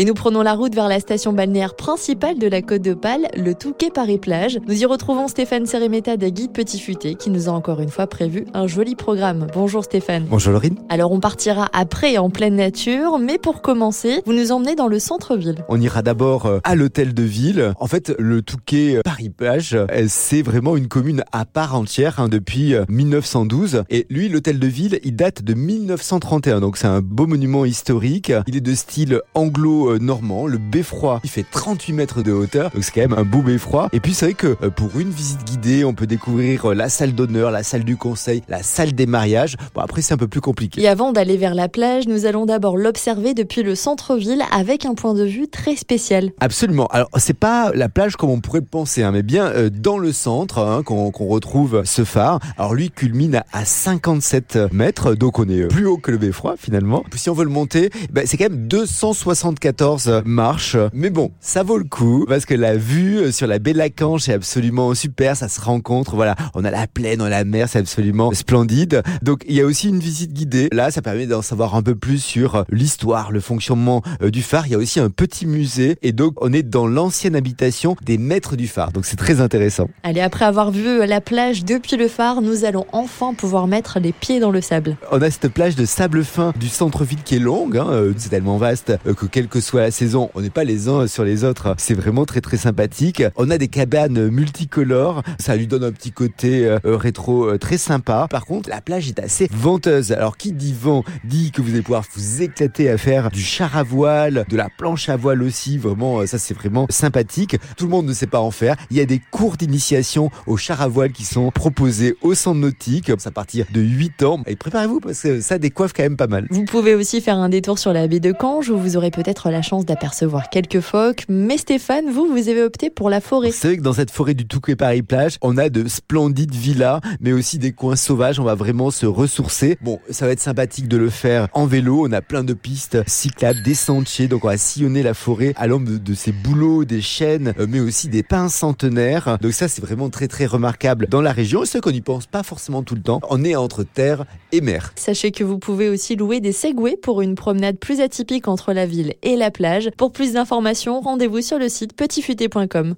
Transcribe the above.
Et nous prenons la route vers la station balnéaire principale de la Côte d'Opale, le Touquet Paris-Plage. Nous y retrouvons Stéphane Séréméta des Guides Petit Futé qui nous a encore une fois prévu un joli programme. Bonjour Stéphane. Bonjour Laurine. Alors on partira après en pleine nature, mais pour commencer, vous nous emmenez dans le centre-ville. On ira d'abord euh, à l'hôtel de ville. En fait, le Touquet euh, Paris-Plage, euh, c'est vraiment une commune à part entière hein, depuis 1912. Et lui, l'hôtel de ville, il date de 1931. Donc c'est un beau monument historique. Il est de style anglo-normand. Le beffroi, il fait 38 mètres de hauteur. Donc c'est quand même un beau beffroi. Et puis c'est vrai que pour une visite guidée, on peut découvrir la salle d'honneur, la salle du conseil, la salle des mariages. Bon après c'est un peu plus compliqué. Et avant d'aller vers la plage, nous allons d'abord l'observer depuis le centre-ville avec un point de vue très spécial. Absolument. Alors c'est pas la plage comme on pourrait le penser, hein, mais bien euh, dans le centre hein, qu'on retrouve ce phare. Alors lui culmine à 57 mètres, donc on est plus haut que le beffroi finalement. Si on veut le monter, ben, c'est quand même 274 marches. Mais bon, ça vaut le coup parce que la vue sur la baie de la Canche est absolument super. Ça se rencontre. Voilà, on a la plaine, on a la mer, c'est absolument splendide. Donc il y a aussi une visite guidée. Là, ça permet d'en savoir un peu plus sur l'histoire, le fonctionnement euh, du phare. Il y a aussi un petit musée et donc on est dans l'ancienne habitation des maîtres du phare. Donc c'est très intéressant. Allez, après avoir vu la plage depuis le phare, nous allons enfin pouvoir mettre les pieds dans le sable. On a cette plage de sable fin du centre-ville qui est longue. Hein. Euh, c'est tellement vaste euh, que quelle soit la saison, on n'est pas les uns sur les autres. C'est vraiment très très sympathique. On a des cabanes multicolores. Ça lui donne un petit côté rétro très sympa. Par contre, la plage est assez venteuse. Alors qui dit vent dit que vous allez pouvoir vous éclater à faire du char à voile, de la planche à voile aussi. Vraiment, ça c'est vraiment sympathique. Tout le monde ne sait pas en faire. Il y a des cours d'initiation au char à voile qui sont proposés au centre nautique. à partir de 8 ans. Et préparez-vous parce que ça décoiffe quand même pas mal. Vous pouvez aussi faire un détour sur la baie de Cange où vous aurez peut-être la chance d'apercevoir quelques phoques. Mais Stéphane, vous, vous avez opté pour la forêt. C'est vrai que dans cette forêt du Touquet Paris Plage, on a de splendides villas, mais aussi des coins sauvages. On va vraiment se ressourcer. Bon, ça va être sympathique de le faire en vélo. On a plein de pistes cyclables, des sentiers. Donc on va sillonner la forêt à l'ombre de, ces bouleaux, des chênes, euh, mais aussi des pins centenaires. Donc ça, c'est vraiment très très remarquable dans la région. Et ce qu'on n'y pense pas forcément tout le temps, on est entre terre et mer. Sachez que vous pouvez aussi louer des segways pour une promenade plus atypique entre la ville et la plage. Pour plus d'informations, rendez-vous sur le site petitfuté.com.